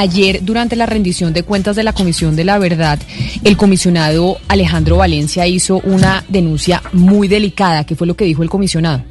ayer durante la rendición de cuentas de la Comisión de la Verdad, el comisionado Alejandro Valencia hizo una denuncia muy delicada. ¿Qué fue lo que dijo el comisionado?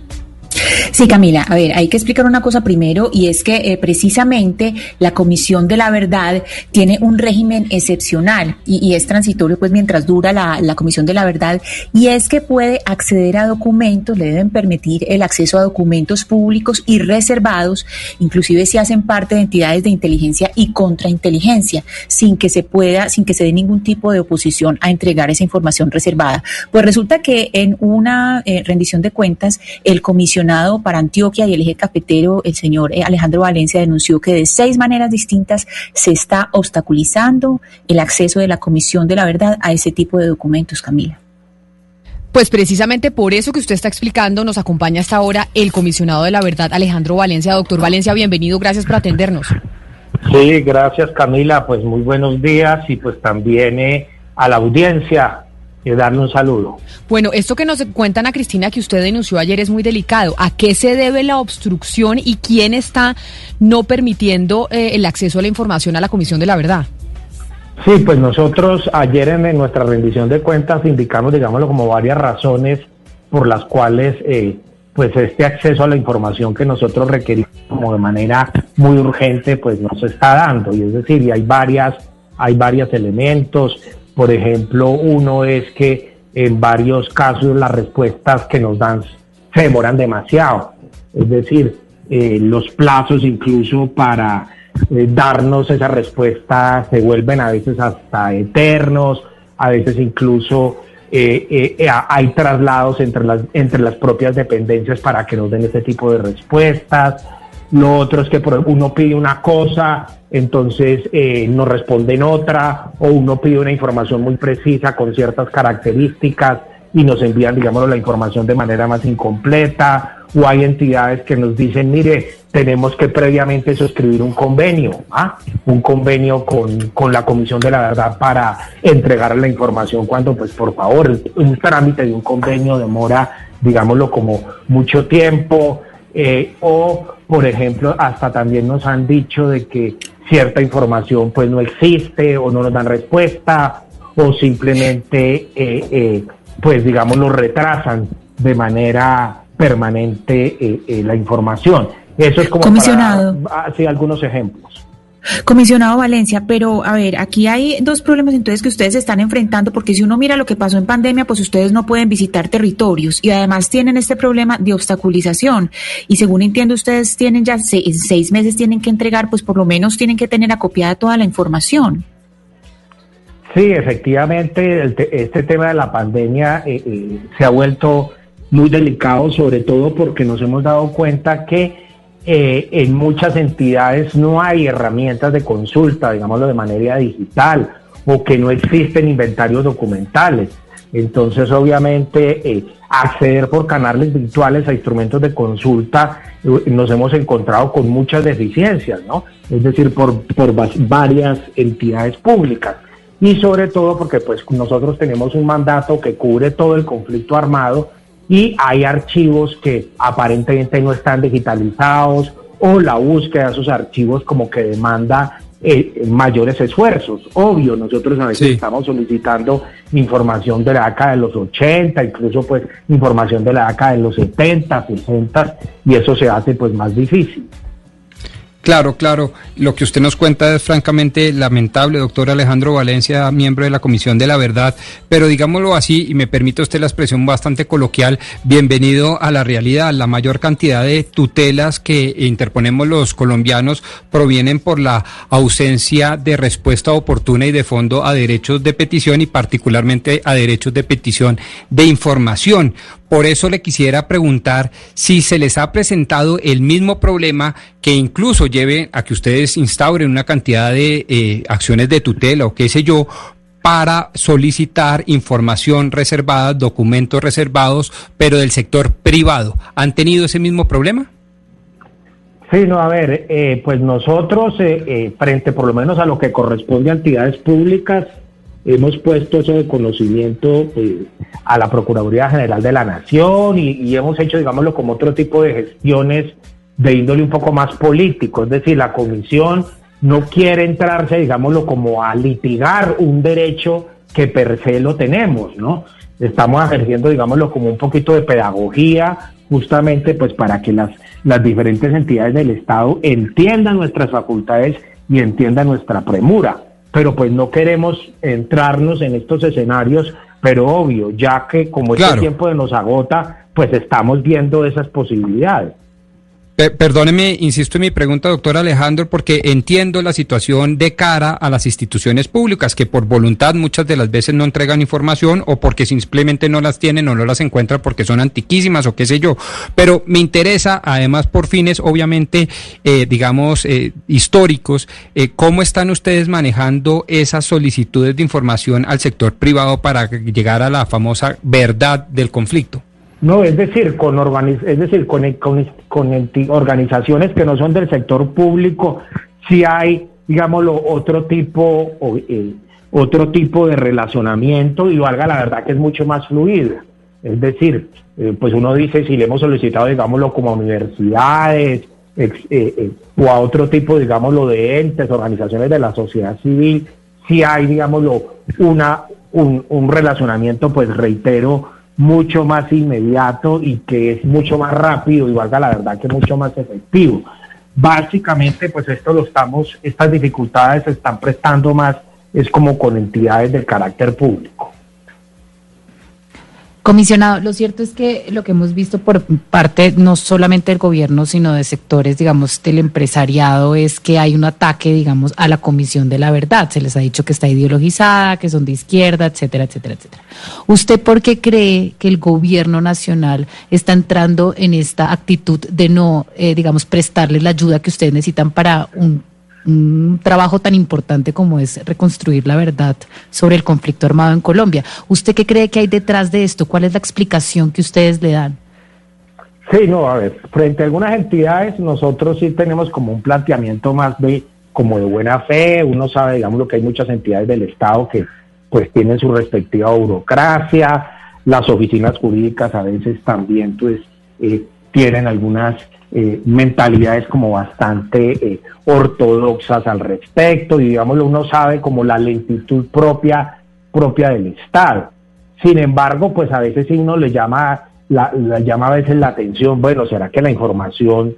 Sí, Camila, a ver, hay que explicar una cosa primero y es que eh, precisamente la Comisión de la Verdad tiene un régimen excepcional y, es transitorio pues mientras dura la, la, Comisión de la Verdad y es que puede acceder a documentos, le deben permitir el acceso a documentos públicos y reservados, inclusive si hacen parte de entidades de inteligencia y contrainteligencia, sin que se pueda, sin que se dé ningún tipo de oposición a entregar esa información reservada. Pues resulta que en una eh, rendición de cuentas, el comisionado para Antioquia y el eje cafetero, el señor eh, Alejandro Valencia denunció que de seis maneras distintas se está obstaculizando el acceso de la Comisión de la Verdad a ese tipo de documentos, Camila. Pues precisamente por eso que usted está explicando, nos acompaña hasta ahora el comisionado de la verdad, Alejandro Valencia. Doctor Valencia, bienvenido, gracias por atendernos. Sí, gracias Camila, pues muy buenos días y pues también eh, a la audiencia darle un saludo. Bueno, esto que nos cuentan a Cristina que usted denunció ayer es muy delicado. ¿A qué se debe la obstrucción y quién está no permitiendo eh, el acceso a la información a la Comisión de la Verdad? Sí, pues nosotros ayer en, nuestra rendición de cuentas indicamos, digámoslo, como varias razones por las cuales eh, pues este acceso a la información que nosotros requerimos como de manera muy urgente pues no se está dando y es decir y hay varias hay varios elementos por ejemplo, uno es que en varios casos las respuestas que nos dan se demoran demasiado. Es decir, eh, los plazos incluso para eh, darnos esa respuesta se vuelven a veces hasta eternos, a veces incluso eh, hay traslados entre las, entre las propias dependencias para que nos den ese tipo de respuestas. Lo otro es que uno pide una cosa, entonces eh, nos responden otra, o uno pide una información muy precisa con ciertas características y nos envían, digamos, la información de manera más incompleta, o hay entidades que nos dicen, mire, tenemos que previamente suscribir un convenio, ¿ah? un convenio con, con la Comisión de la Verdad para entregar la información cuando, pues, por favor, un trámite de un convenio demora, digámoslo, como mucho tiempo, eh, o, por ejemplo, hasta también nos han dicho de que cierta información pues no existe o no nos dan respuesta o simplemente, eh, eh, pues digamos, lo retrasan de manera permanente la información. Eso es como Comisionado. así algunos ejemplos. Comisionado Valencia, pero a ver, aquí hay dos problemas entonces que ustedes están enfrentando, porque si uno mira lo que pasó en pandemia, pues ustedes no pueden visitar territorios y además tienen este problema de obstaculización. Y según entiendo, ustedes tienen ya seis, seis meses tienen que entregar, pues por lo menos tienen que tener acopiada toda la información. Sí, efectivamente, este tema de la pandemia eh, eh, se ha vuelto muy delicado, sobre todo porque nos hemos dado cuenta que eh, en muchas entidades no hay herramientas de consulta, digámoslo de manera digital, o que no existen inventarios documentales. Entonces, obviamente, eh, acceder por canales virtuales a instrumentos de consulta eh, nos hemos encontrado con muchas deficiencias, ¿no? Es decir, por, por varias entidades públicas. Y sobre todo porque pues nosotros tenemos un mandato que cubre todo el conflicto armado y hay archivos que aparentemente no están digitalizados o la búsqueda de esos archivos como que demanda eh, mayores esfuerzos. Obvio, nosotros a veces estamos solicitando información de la década de los 80, incluso pues información de la década de los 70, 60, y eso se hace pues más difícil. Claro, claro. Lo que usted nos cuenta es francamente lamentable, doctor Alejandro Valencia, miembro de la Comisión de la Verdad, pero digámoslo así, y me permite usted la expresión bastante coloquial, bienvenido a la realidad. La mayor cantidad de tutelas que interponemos los colombianos provienen por la ausencia de respuesta oportuna y de fondo a derechos de petición y particularmente a derechos de petición de información. Por eso le quisiera preguntar si se les ha presentado el mismo problema que incluso lleve a que ustedes instauren una cantidad de eh, acciones de tutela o qué sé yo para solicitar información reservada, documentos reservados, pero del sector privado. ¿Han tenido ese mismo problema? Sí, no, a ver, eh, pues nosotros, eh, frente por lo menos a lo que corresponde a entidades públicas, hemos puesto eso de conocimiento eh, a la Procuraduría General de la Nación y, hemos hecho, digámoslo, como otro tipo de gestiones de índole un poco más político, es decir, la comisión no quiere entrarse, digámoslo, como a litigar un derecho que per se lo tenemos, ¿no? Estamos ejerciendo, digámoslo, como un poquito de pedagogía, justamente pues para que las, las diferentes entidades del Estado entiendan nuestras facultades y entiendan nuestra premura. Pero pues no queremos entrarnos en estos escenarios, pero obvio, ya que como este tiempo nos agota, pues estamos viendo esas posibilidades perdóneme, insisto en mi pregunta, doctor Alejandro, porque entiendo la situación de cara a las instituciones públicas, que por voluntad muchas de las veces no entregan información o porque simplemente no las tienen o no las encuentran porque son antiquísimas o qué sé yo. Pero me interesa, además, por fines, obviamente, eh, digamos, eh, históricos, eh, cómo están ustedes manejando esas solicitudes de información al sector privado para llegar a la famosa verdad del conflicto. No, es decir, con, es decir, con, con, organizaciones que no son del sector público, si hay, digámoslo, otro tipo, eh, otro tipo de relacionamiento y valga la verdad que es mucho más fluido. Es decir, eh, pues uno dice si le hemos solicitado, digámoslo, como a universidades eh, o a otro tipo, digámoslo, de entes, organizaciones de la sociedad civil, si hay, digámoslo, una, un, un relacionamiento, pues reitero, mucho más inmediato y que es mucho más rápido y valga la verdad que mucho más efectivo. Básicamente, pues esto lo estamos, estas dificultades se están prestando más, es como con entidades de carácter público. Comisionado, lo cierto es que lo que hemos visto por parte no solamente del gobierno, sino de sectores, digamos, del empresariado, es que hay un ataque, digamos, a la Comisión de la Verdad. Se les ha dicho que está ideologizada, que son de izquierda, etcétera, etcétera, etcétera. ¿Usted por qué cree que el gobierno nacional está entrando en esta actitud de no, eh, digamos, prestarles la ayuda que ustedes necesitan para un un trabajo tan importante como es reconstruir la verdad sobre el conflicto armado en Colombia. ¿Usted qué cree que hay detrás de esto? ¿Cuál es la explicación que ustedes le dan? Sí, no, a ver, frente a algunas entidades nosotros sí tenemos como un planteamiento más de como de buena fe, uno sabe, digamos, lo que hay muchas entidades del Estado que pues tienen su respectiva burocracia, las oficinas jurídicas a veces también pues eh, tienen algunas eh, mentalidades como bastante eh, ortodoxas al respecto y digámoslo uno sabe como la lentitud propia propia del Estado. Sin embargo, pues a veces uno le llama la, llama a veces la atención, bueno, ¿será que la información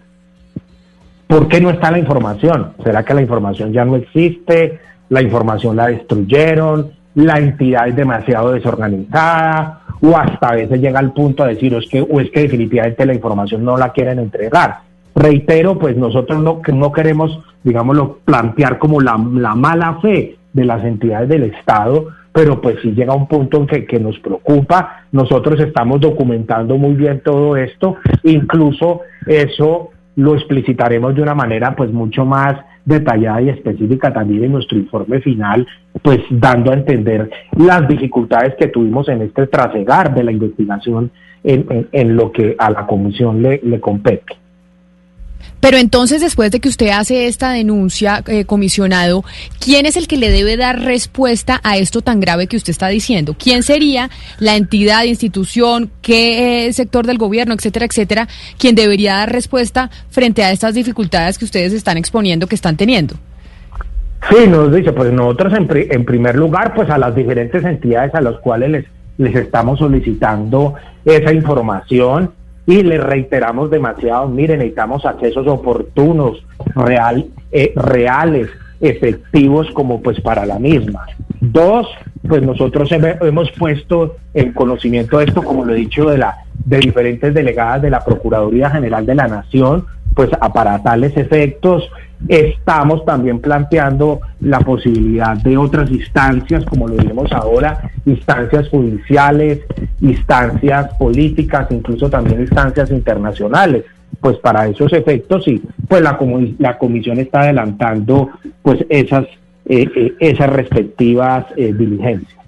¿Por qué no está la información? ¿Será que la información ya no existe? ¿La información la destruyeron? ¿La entidad es demasiado desorganizada? O hasta a veces llega al punto de decir, o es que, o es que definitivamente la información no la quieren entregar. Reitero, pues nosotros no, no queremos, digámoslo, plantear como la, mala fe de las entidades del Estado, pero pues si llega un punto en que, que, nos preocupa, nosotros estamos documentando muy bien todo esto, incluso eso lo explicitaremos de una manera pues mucho más detallada y específica también en nuestro informe final, pues dando a entender las dificultades que tuvimos en este trasegar de la investigación en, en, lo que a la comisión le, le compete. Pero entonces, después de que usted hace esta denuncia, eh, comisionado, ¿quién es el que le debe dar respuesta a esto tan grave que usted está diciendo? ¿Quién sería la entidad, institución, qué eh, sector del gobierno, etcétera, etcétera, quien debería dar respuesta frente a estas dificultades que ustedes están exponiendo, que están teniendo? Sí, nos dice, pues nosotros en, en primer lugar, pues a las diferentes entidades a las cuales les, les estamos solicitando esa información y le reiteramos demasiado, miren, necesitamos accesos oportunos, real, eh, reales, efectivos como pues para la misma. Dos, pues nosotros hemos puesto en conocimiento de esto, como lo he dicho, de la de diferentes delegadas de la Procuraduría General de la Nación, pues para tales efectos estamos también planteando la posibilidad de otras instancias, como lo vemos ahora, instancias judiciales, instancias políticas, incluso también instancias internacionales. Pues para esos efectos sí, pues la, la comisión está adelantando pues esas, eh, eh, esas respectivas eh, diligencias.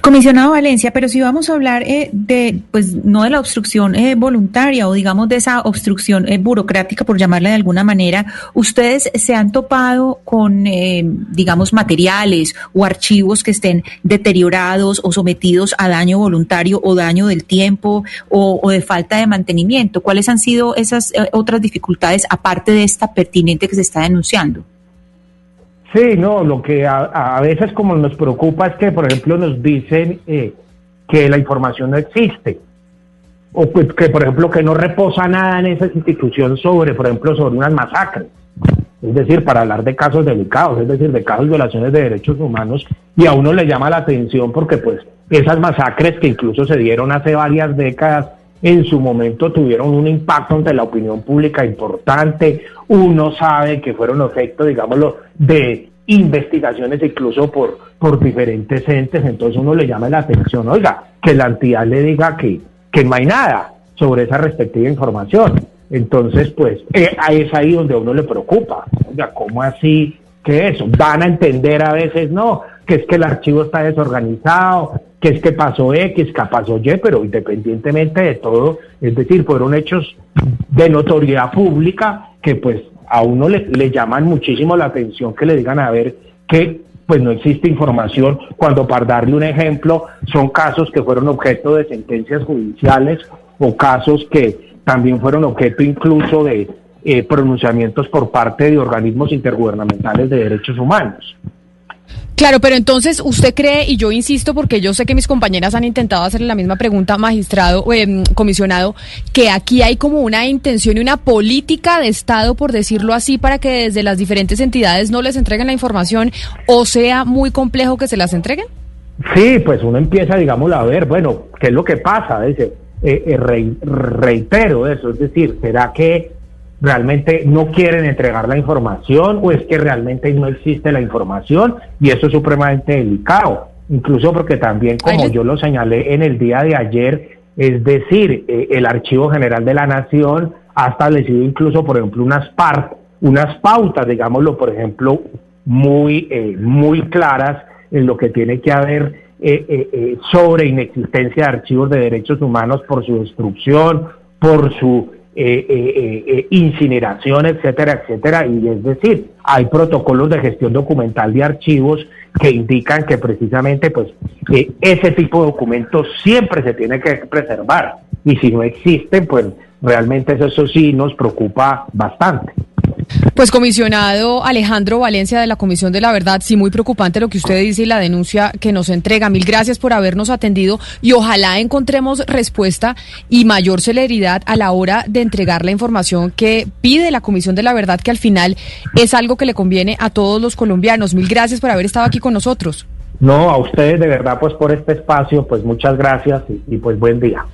Comisionado Valencia, pero si vamos a hablar eh, de, pues no de la obstrucción eh, voluntaria o digamos de esa obstrucción eh, burocrática, por llamarla de alguna manera, ustedes se han topado con, digamos, materiales o archivos que estén deteriorados o sometidos a daño voluntario o daño del tiempo o, o de falta de mantenimiento. ¿Cuáles han sido esas otras dificultades aparte de esta pertinente que se está denunciando? Sí, no, lo que a, veces como nos preocupa es que, por ejemplo, nos dicen eh, que la información no existe o pues, que, por ejemplo, que no reposa nada en esa institución sobre, por ejemplo, sobre unas masacres. Es decir, para hablar de casos delicados, es decir, de casos de violaciones de derechos humanos, y a uno le llama la atención porque, pues, esas masacres que incluso se dieron hace varias décadas, en su momento tuvieron un impacto ante la opinión pública importante. Uno sabe que fueron efecto, digámoslo, de investigaciones incluso por, por diferentes entes, entonces uno le llama la atención, oiga, que la entidad le diga que que no hay nada sobre esa respectiva información. Entonces, pues, eh, es ahí donde uno le preocupa. Oiga, ¿cómo así que eso? Van a entender a veces, no, que es que el archivo está desorganizado, que es que pasó X, que pasó Y, pero independientemente de todo, es decir, fueron hechos de notoriedad pública que pues a uno le, llaman muchísimo la atención que le digan a ver que pues no existe información, cuando para darle un ejemplo, son casos que fueron objeto de sentencias judiciales o casos que también fueron objeto incluso de eh, pronunciamientos por parte de organismos intergubernamentales de derechos humanos. Claro, pero entonces usted cree, y yo insisto porque yo sé que mis compañeras han intentado hacerle la misma pregunta, magistrado, eh, comisionado, que aquí hay como una intención y una política de Estado, por decirlo así, para que desde las diferentes entidades no les entreguen la información o sea muy complejo que se las entreguen? Sí, pues uno empieza, digámoslo, a ver, bueno, ¿qué es lo que pasa? Dice, eh, eh, reitero eso, es decir, ¿será que realmente no quieren entregar la información o es que realmente no existe la información y eso es supremamente delicado, incluso porque también, como yo lo señalé en el día de ayer, es decir, eh, el Archivo General de la Nación ha establecido incluso, por ejemplo, unas, unas pautas, digámoslo, por ejemplo, muy, eh, muy claras en lo que tiene que haber eh, sobre inexistencia de archivos de derechos humanos por su destrucción, por su eh, eh, eh, incineración, etcétera, etcétera. Y es decir, hay protocolos de gestión documental de archivos que indican que precisamente pues ese tipo de documentos siempre se tiene que preservar. Y si no existen, pues realmente eso sí nos preocupa bastante. Pues comisionado Alejandro Valencia de la Comisión de la Verdad, sí muy preocupante lo que usted dice y la denuncia que nos entrega. Mil gracias por habernos atendido y ojalá encontremos respuesta y mayor celeridad a la hora de entregar la información que pide la Comisión de la Verdad, que al final es algo que le conviene a todos los colombianos. Mil gracias por haber estado aquí con nosotros. No, a ustedes de verdad pues por este espacio, pues muchas gracias y, pues buen día.